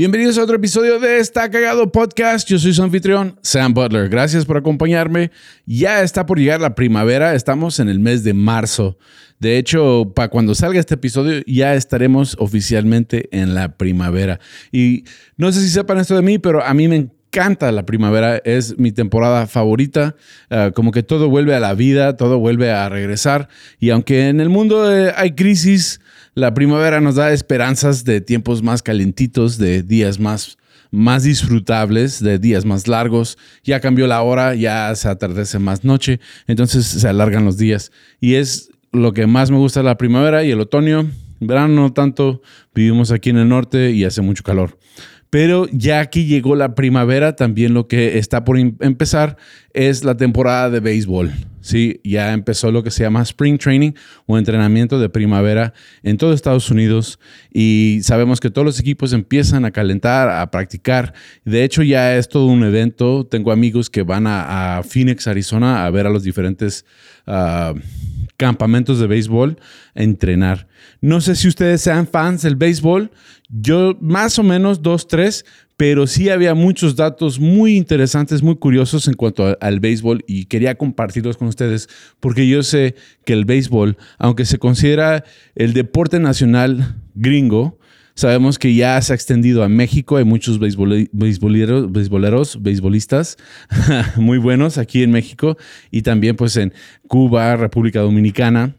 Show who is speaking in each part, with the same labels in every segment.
Speaker 1: Bienvenidos a otro episodio de Está Cagado Podcast. Yo soy su anfitrión, Sam Butler. Gracias por acompañarme. Ya está por llegar la primavera. Estamos en el mes de marzo. De hecho, para cuando salga este episodio, ya estaremos oficialmente en la primavera. Y no sé si sepan esto de mí, pero a mí me encanta la primavera, es mi temporada favorita, ah, como que todo vuelve a la vida, todo vuelve a regresar y aunque en el mundo eh, hay crisis, la primavera nos da esperanzas de tiempos más calentitos, de días más más disfrutables, de días más largos. Ya cambió la hora, ya se atardece más noche, entonces se alargan los días. Y es lo que más me gusta la primavera y el otoño. Verano no tanto, vivimos aquí en el norte y hace mucho calor. Pero ya aquí llegó la primavera, también lo que está por em-, empezar es la temporada de béisbol. Sí, ya empezó lo que se llama Spring Training o entrenamiento de primavera en todo Estados Unidos y sabemos que todos los equipos empiezan a calentar, a practicar. De hecho, ya es todo un evento. Tengo amigos que van a, Phoenix, Arizona, a ver a los diferentes ah, campamentos de béisbol a entrenar. No sé si ustedes sean fans del béisbol. Yo más o menos dos, tres, pero sí había muchos datos muy interesantes, muy curiosos en cuanto al béisbol y quería compartirlos con ustedes porque yo sé que el béisbol, aunque se considera el deporte nacional gringo, Sabemos que ya se ha extendido a México. Hay muchos beisboleros, beisboleros, beisbolistas muy buenos aquí en México y también pues en Cuba, República Dominicana.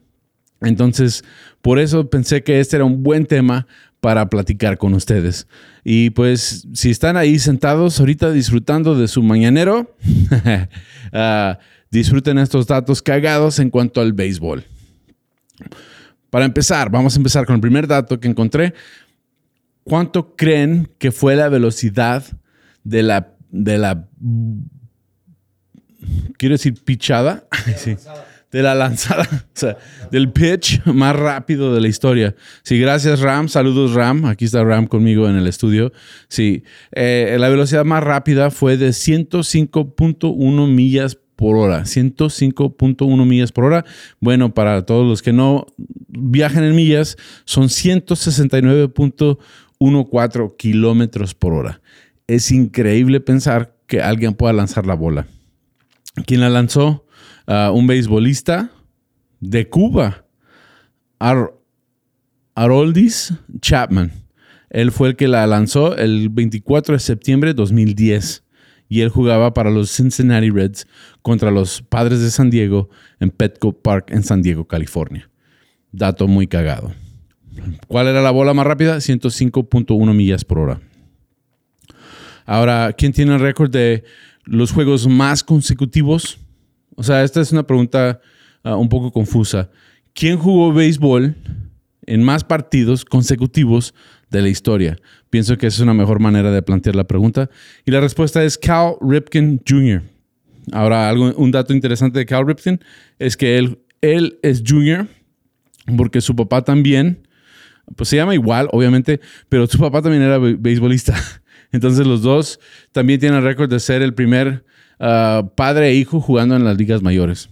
Speaker 1: Entonces, por eso pensé que este era un buen tema para platicar con ustedes. Y pues si están ahí sentados ahorita disfrutando de su mañanero, ah, disfruten estos datos cagados en cuanto al béisbol. Para empezar, vamos a empezar con el primer dato que encontré. ¿Cuánto creen que fue la velocidad de la, de la, quiero decir, pichada? sí de la lanzada, o sea, del pitch más rápido de la historia. Sí, gracias Ram, saludos Ram, aquí está Ram conmigo en el estudio. Sí, eh, la velocidad más rápida fue de 105.1 millas por hora, 105.1 millas por hora. Bueno, para todos los que no viajan en millas, son 169.14 kilómetros por hora. Es increíble pensar que alguien pueda lanzar la bola. ¿Quién la lanzó? un beisbolista de Cuba, Haroldis Chapman. Él fue el que la lanzó el 24 de septiembre de 2010 y él jugaba para los Cincinnati Reds contra los Padres de San Diego en Petco Park en San Diego, California. Dato muy cagado. ¿Cuál era la bola más rápida? 105.1 millas por hora. Ahora, ¿quién tiene el récord de los juegos más consecutivos? O sea, esta es una pregunta ah, un poco confusa. ¿Quién jugó béisbol en más partidos consecutivos de la historia? Pienso que esa es una mejor manera de plantear la pregunta. Y la respuesta es Cal Ripken Jr. Ahora, algo, un dato interesante de Cal Ripken es que él, él es junior porque su papá también, pues se llama igual, obviamente, pero su papá también era beisbolista. Entonces los dos también tienen el récord de ser el primer Ah, padre e hijo jugando en las ligas mayores.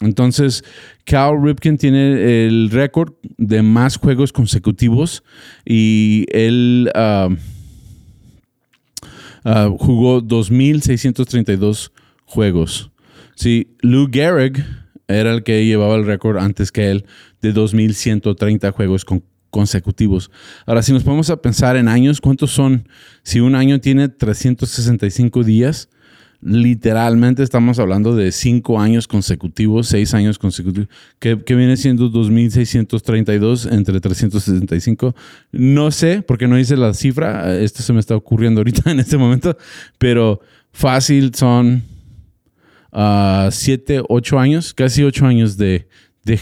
Speaker 1: Entonces, Cal Ripken tiene el récord de más juegos consecutivos y él uh, uh, jugó 2.632 juegos. Sí, Lou Gehrig era el que llevaba el récord antes que él de 2.130 juegos consecutivos. Ahora, si nos ponemos a pensar en años, ¿cuántos son? Si un año tiene 365 días, literalmente estamos hablando de cinco años consecutivos, seis años consecutivos, que, viene siendo 2.632 entre 365. No sé, porque no hice la cifra, esto se me está ocurriendo ahorita en este momento, pero fácil son uh, siete, ocho años, casi ocho años de,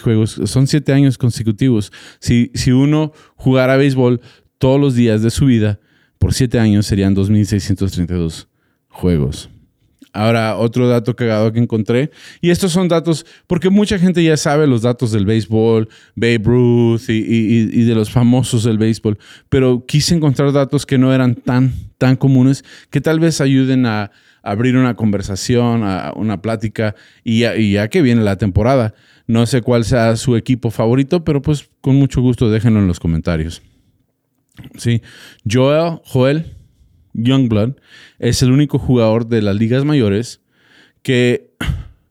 Speaker 1: juegos. Son siete años consecutivos. Si, si uno jugara béisbol todos los días de su vida, por siete años serían 2.632 juegos. Ahora, otro dato cagado que encontré, y estos son datos, porque mucha gente ya sabe los datos del béisbol, Babe Ruth y, de los famosos del béisbol, pero quise encontrar datos que no eran tan, tan comunes, que tal vez ayuden a abrir una conversación, a una plática, y ya, que viene la temporada. No sé cuál sea su equipo favorito, pero pues con mucho gusto déjenlo en los comentarios. Sí, Joel, Joel Youngblood es el único jugador de las ligas mayores que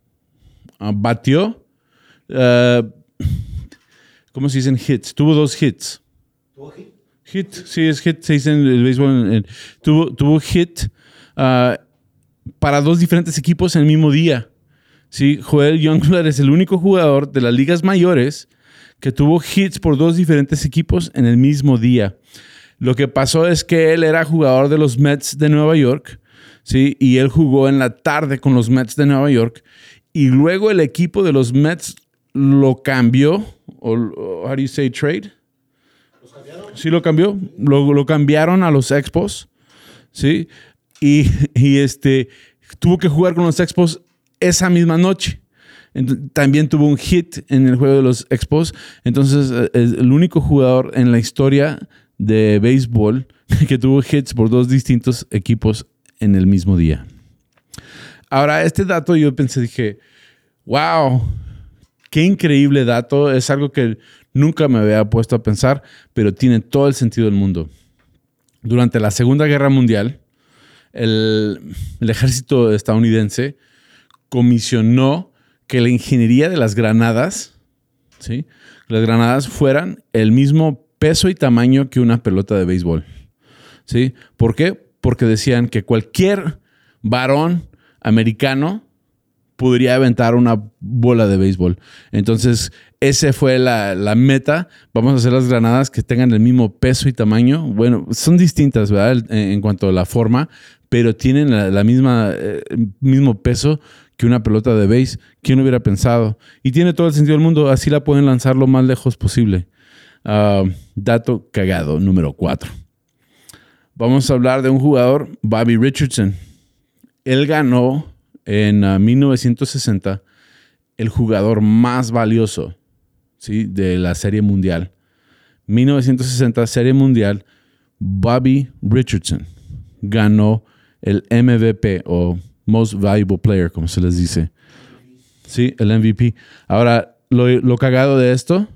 Speaker 1: ah, batió, uh, ¿cómo se dicen hits? Tuvo dos hits. ¿Tuvo hit? Hit, sí, es hit, se dice en el béisbol. tuvo, tuvo hit ah, para dos diferentes equipos en el mismo día. Sí, Joel Youngblood es el único jugador de las ligas mayores que tuvo hits por dos diferentes equipos en el mismo día. Lo que pasó es que él era jugador de los Mets de Nueva York, ¿sí? Y él jugó en la tarde con los Mets de Nueva York. Y luego el equipo de los Mets lo cambió, o how do you say trade? Sí, lo cambió. Lo, lo cambiaron a los Expos, ¿sí? Y, y, este, tuvo que jugar con los Expos esa misma noche. También tuvo un hit en el juego de los Expos. Entonces, eh, es el único jugador en la historia de béisbol que tuvo hits por dos distintos equipos en el mismo día. Ahora, este dato yo pensé, dije, wow, qué increíble dato. Es algo que nunca me había puesto a pensar, pero tiene todo el sentido del mundo. Durante la Segunda Guerra Mundial, el, ejército estadounidense comisionó que la ingeniería de las granadas, ¿sí? las granadas fueran el mismo peso y tamaño que una pelota de béisbol. ¿Sí? ¿Por qué? Porque decían que cualquier varón americano podría aventar una bola de béisbol. Entonces, esa fue la, meta. Vamos a hacer las granadas que tengan el mismo peso y tamaño. Bueno, son distintas, ¿verdad? En, cuanto a la forma, pero tienen la, misma, eh, mismo peso que una pelota de béis. ¿Quién hubiera pensado? Y tiene todo el sentido del mundo. Así la pueden lanzar lo más lejos posible. Ah, dato cagado número 4. Vamos a hablar de un jugador, Bobby Richardson. Él ganó en 1960 ah, el jugador más valioso ¿sí? de la Serie Mundial. 1960 Serie Mundial, Bobby Richardson ganó el MVP o Most Valuable Player, como se les dice. Sí, el MVP. Ahora, lo, lo cagado de esto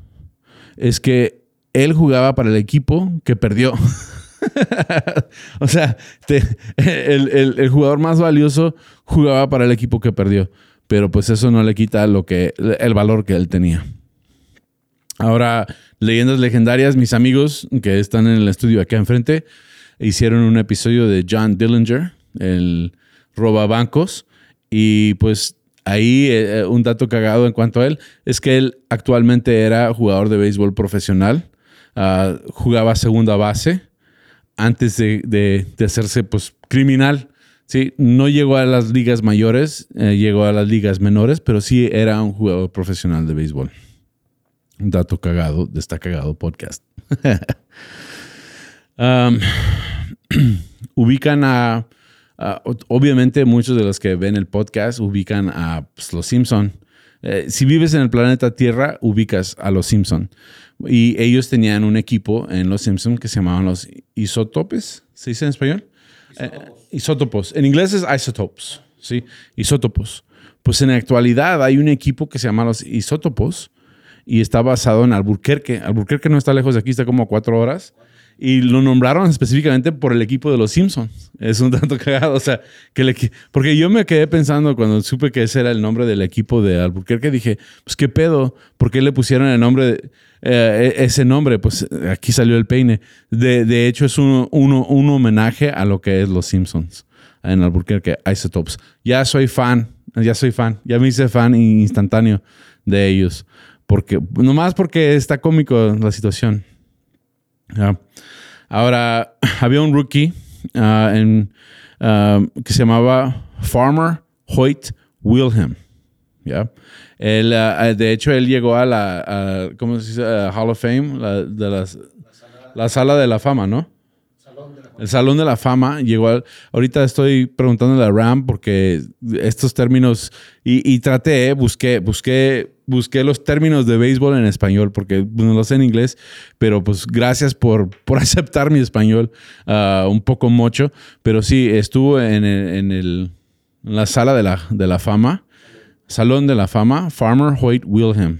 Speaker 1: es que él jugaba para el equipo que perdió. o sea, el, jugador más valioso jugaba para el equipo que perdió. Pero pues eso no le quita lo que, el valor que él tenía. Ahora, leyendas legendarias, mis amigos que están en el estudio acá enfrente, hicieron un episodio de John Dillinger, el roba bancos. Y pues Ahí eh, eh, un dato cagado en cuanto a él es que él actualmente era jugador de béisbol profesional, ah, jugaba segunda base antes de, hacerse pues criminal. Sí, no llegó a las ligas mayores, eh, llegó a las ligas menores, pero sí era un jugador profesional de béisbol. Un dato cagado de esta cagado podcast. ubican a obviamente muchos de los que ven el podcast ubican a pues, los Simpson. Eh, si vives en el planeta Tierra, ubicas a los Simpson. Y ellos tenían un equipo en los Simpson que se llamaban los isótopes. ¿Se dice en español? Eh, isótopos. En inglés es isotopes. ¿sí? Isótopos. Pues en la actualidad hay un equipo que se llama los isótopos y está basado en Albuquerque. Albuquerque no está lejos de aquí, está como a cuatro horas y lo nombraron específicamente por el equipo de los Simpsons. Es un tanto cagado, o sea, que le, porque yo me quedé pensando cuando supe que ese era el nombre del equipo de Albuquerque, dije, pues qué pedo, ¿por qué le pusieron el nombre, de, eh, e, ese nombre? Pues aquí salió el peine. De, hecho, es un, un, homenaje a lo que es los Simpsons en Albuquerque, Isotopes. Ya soy fan, ya soy fan, ya me hice fan instantáneo de ellos, porque nomás porque está cómico la situación. Ahora, había un rookie ah, ah, que se llamaba Farmer Hoyt Wilhelm. ¿ya? Él, ah, de hecho, él llegó a la, ¿cómo se dice? Hall of Fame, la, de la, sala, de la fama, ¿no? El Salón de la Fama llegó al, Ahorita estoy preguntándole a Ram porque estos términos... Y, traté, eh, busqué, busqué, busqué los términos de béisbol en español porque no lo sé en inglés, pero pues gracias por, por aceptar mi español ah, un poco mocho. Pero sí, estuvo en, en, el, la sala de la, de la fama, Salón de la Fama, Farmer Hoyt Wilhelm.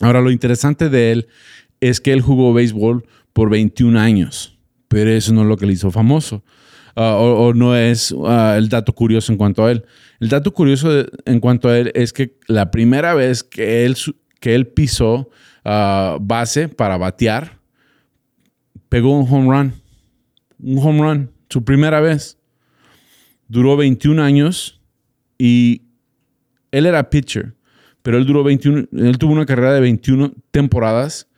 Speaker 1: Ahora, lo interesante de él es que él jugó béisbol por 21 años, pero eso no es lo que le hizo famoso. Ah, o, no es ah, el dato curioso en cuanto a él. El dato curioso en cuanto a él es que la primera vez que él, que él pisó ah, base para batear, pegó un home run. Un home run, su primera vez. Duró 21 años y él era pitcher, pero él duró 21, él tuvo una carrera de 21 temporadas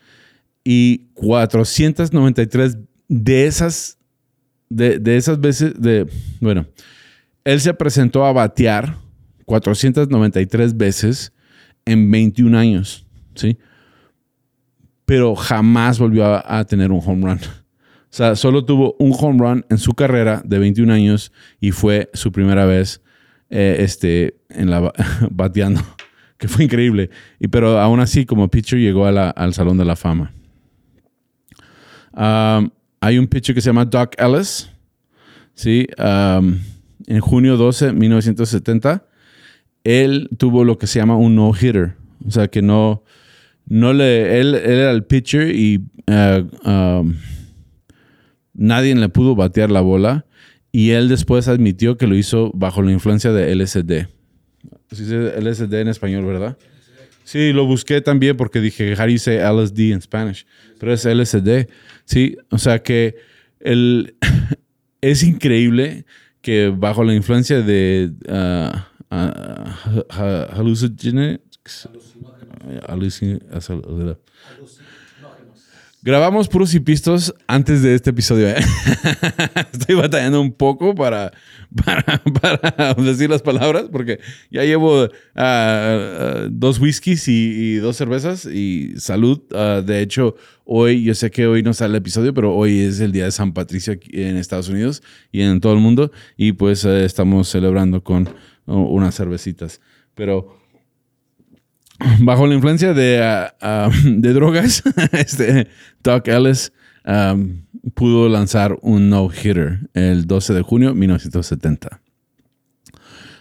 Speaker 1: y 493 de esas, de, esas veces, de, bueno, él se presentó a batear 493 veces en 21 años, ¿sí? Pero jamás volvió a, tener un home run. O sea, solo tuvo un home run en su carrera de 21 años y fue su primera vez eh, este, en la, bateando, que fue increíble. Y, pero aún así, como pitcher, llegó al Salón de la Fama. Um, hay un pitcher que se llama Doc Ellis, ¿sí? Um, en junio 12, 1970, él tuvo lo que se llama un no-hitter. O sea, que no, no le, él, era el pitcher y uh, um, nadie le pudo batear la bola. Y él después admitió que lo hizo bajo la influencia de LSD. ¿Sí dice LSD en español, ¿verdad? Sí, lo busqué también porque dije, you say LSD en Spanish? Pero es LSD. Sí, o sea que el, es increíble que bajo la influencia de uh, uh, Grabamos puros y pistos antes de este episodio. ¿eh? Estoy batallando un poco para, decir las palabras porque ya llevo ah, ah, dos whiskies y, dos cervezas y salud. Ah, de hecho, hoy, yo sé que hoy no sale el episodio, pero hoy es el día de San Patricio en Estados Unidos y en todo el mundo y pues eh, estamos celebrando con unas cervecitas. Pero bajo la influencia de, ah, de drogas, este, Doc Ellis pudo lanzar un no-hitter el 12 de junio de 1970.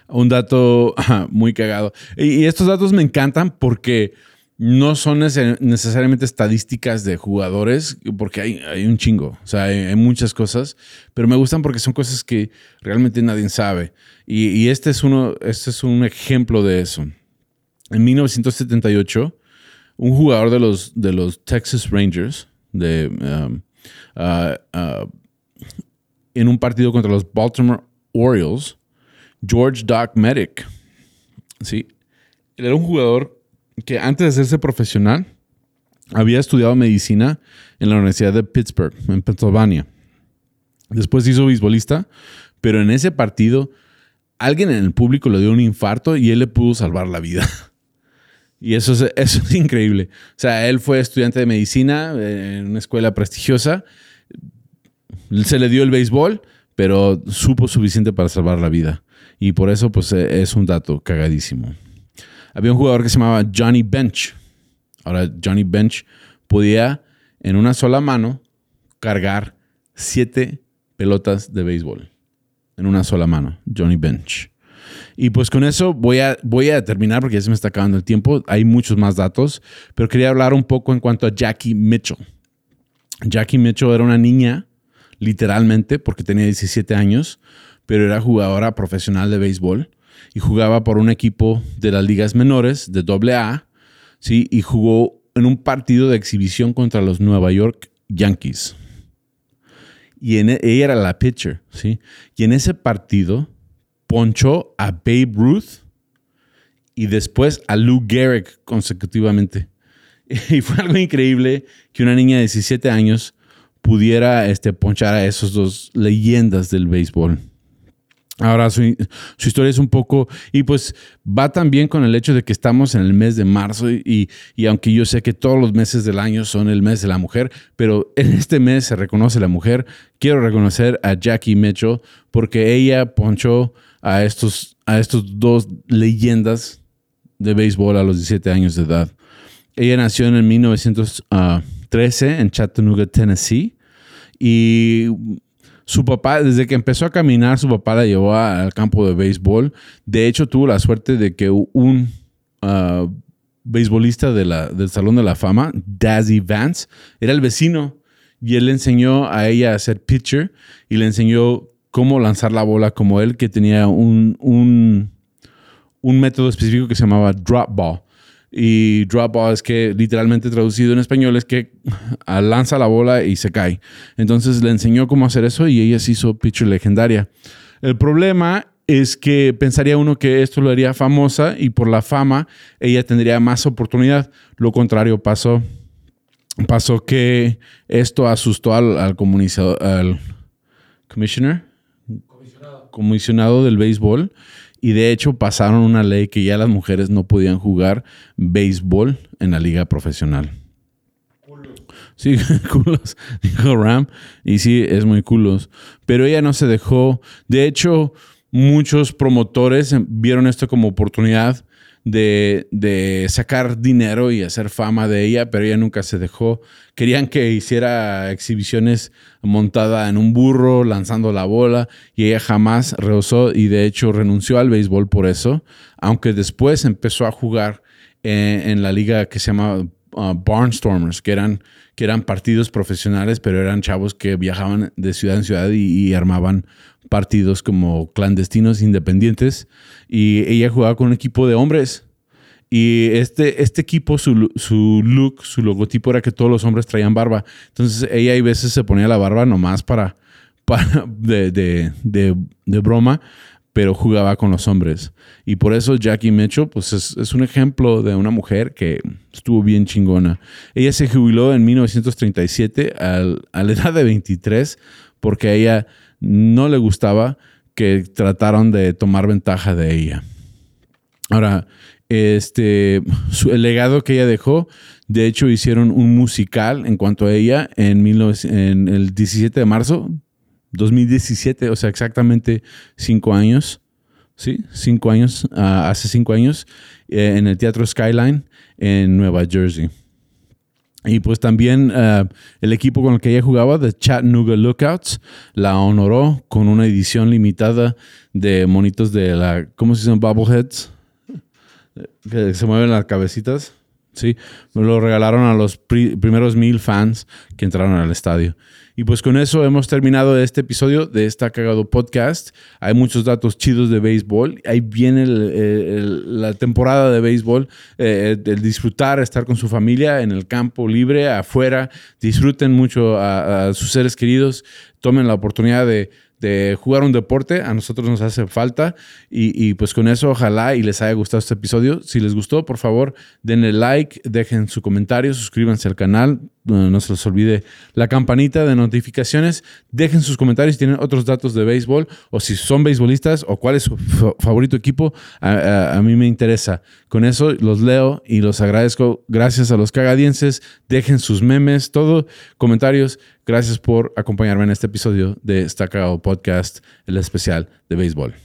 Speaker 1: Un dato muy cagado. Y, estos datos me encantan porque no son necesariamente estadísticas de jugadores, porque hay, hay un chingo, o sea, hay, muchas cosas, pero me gustan porque son cosas que realmente nadie sabe. Y, y este, es uno, este es un ejemplo de eso en 1978, un jugador de los, de los Texas Rangers, de, um, uh, uh, en un partido contra los Baltimore Orioles, George Doc Medic, ¿sí? Él era un jugador que antes de hacerse profesional había estudiado medicina en la Universidad de Pittsburgh, en Pennsylvania. Después hizo beisbolista, pero en ese partido alguien en el público le dio un infarto y él le pudo salvar la vida. Y eso es, increíble. O sea, él fue estudiante de medicina en una escuela prestigiosa. Se le dio el béisbol, pero supo suficiente para salvar la vida. Y por eso, pues, e, es un dato cagadísimo. Había un jugador que se llamaba Johnny Bench. Ahora, Johnny Bench podía en una sola mano cargar siete pelotas de béisbol. En una sola mano, Johnny Bench. Y pues con eso voy a, voy a terminar porque ya se me está acabando el tiempo. Hay muchos más datos, pero quería hablar un poco en cuanto a Jackie Mitchell. Jackie Mitchell era una niña, literalmente, porque tenía 17 años, pero era jugadora profesional de béisbol y jugaba por un equipo de las ligas menores de AA, ¿sí? Y jugó en un partido de exhibición contra los Nueva York Yankees. Y en, e, ella era la pitcher, ¿sí? Y en ese partido ponchó a Babe Ruth y después a Lou Gehrig consecutivamente. Y fue algo increíble que una niña de 17 años pudiera este, ponchar a esos dos leyendas del béisbol. Ahora su, historia es un poco, y pues va también con el hecho de que estamos en el mes de marzo y, y, aunque yo sé que todos los meses del año son el mes de la mujer, pero en este mes se reconoce la mujer, quiero reconocer a Jackie Mitchell porque ella ponchó a estos, a estos dos leyendas de béisbol a los 17 años de edad. Ella nació en el 1913 en Chattanooga, Tennessee, y su papá, desde que empezó a caminar, su papá la llevó al campo de béisbol. De hecho, tuvo la suerte de que un uh, beisbolista de la, del Salón de la Fama, Dazzy Vance, era el vecino y él le enseñó a ella a ser pitcher y le enseñó cómo lanzar la bola como él, que tenía un, un, método específico que se llamaba drop ball. Y drop ball es que literalmente traducido en español es que lanza la bola y se cae. Entonces le enseñó cómo hacer eso y ella se hizo pitcher legendaria. El problema es que pensaría uno que esto lo haría famosa y por la fama ella tendría más oportunidad. Lo contrario pasó. Pasó que esto asustó al, al, al commissioner, comisionado. del béisbol y de hecho pasaron una ley que ya las mujeres no podían jugar béisbol en la liga profesional. Sí, culos, dijo Ram. Y sí, es muy culos. Pero ella no se dejó. De hecho, muchos promotores vieron esto como oportunidad de, sacar dinero y hacer fama de ella, pero ella nunca se dejó. Querían que hiciera exhibiciones montada en un burro, lanzando la bola, y ella jamás rehusó y de hecho renunció al béisbol por eso, aunque después empezó a jugar en, la liga que se llama uh, Barnstormers, que eran, que eran partidos profesionales, pero eran chavos que viajaban de ciudad en ciudad y armaban partidos como clandestinos independientes y ella jugaba con un equipo de hombres. Y este, este equipo, su, su, look, su logotipo era que todos los hombres traían barba. Entonces ella a veces se ponía la barba nomás para, para de, de, de, broma, pero jugaba con los hombres. Y por eso Jackie Mitchell pues es, es, un ejemplo de una mujer que estuvo bien chingona. Ella se jubiló en 1937 al, a la edad de 23 porque ella no le gustaba que trataron de tomar ventaja de ella. Ahora, este, el legado que ella dejó, de hecho hicieron un musical en cuanto a ella en, en el 17 de marzo 2017, o sea, exactamente cinco años, ¿sí? Cinco años, ah, hace cinco años, eh, en el Teatro Skyline en Nueva Jersey. Y pues también eh, el equipo con el que ella jugaba, The Chattanooga Lookouts, la honoró con una edición limitada de monitos de la, ¿cómo se llaman? Bubbleheads, que se mueven las cabecitas. Sí, lo regalaron a los primeros mil fans que entraron al estadio. Y pues con eso hemos terminado este episodio de esta cagado podcast. Hay muchos datos chidos de béisbol. Ahí viene la temporada de béisbol, eh, el disfrutar, estar con su familia en el campo libre, afuera. Disfruten mucho a sus seres queridos. Tomen la oportunidad de de jugar un deporte, a nosotros nos hace falta. Y, pues con eso, ojalá y les haya gustado este episodio. Si les gustó, por favor, denle like, dejen su comentario, suscríbanse al canal. No se les olvide la campanita de notificaciones. Dejen sus comentarios si tienen otros datos de béisbol o si son beisbolistas o cuál es su favorito equipo. A, mí me interesa. Con eso los leo y los agradezco. Gracias a los cagadienses. Dejen sus memes, todo, comentarios. Gracias por acompañarme en este episodio de Stacao Podcast, el especial de béisbol.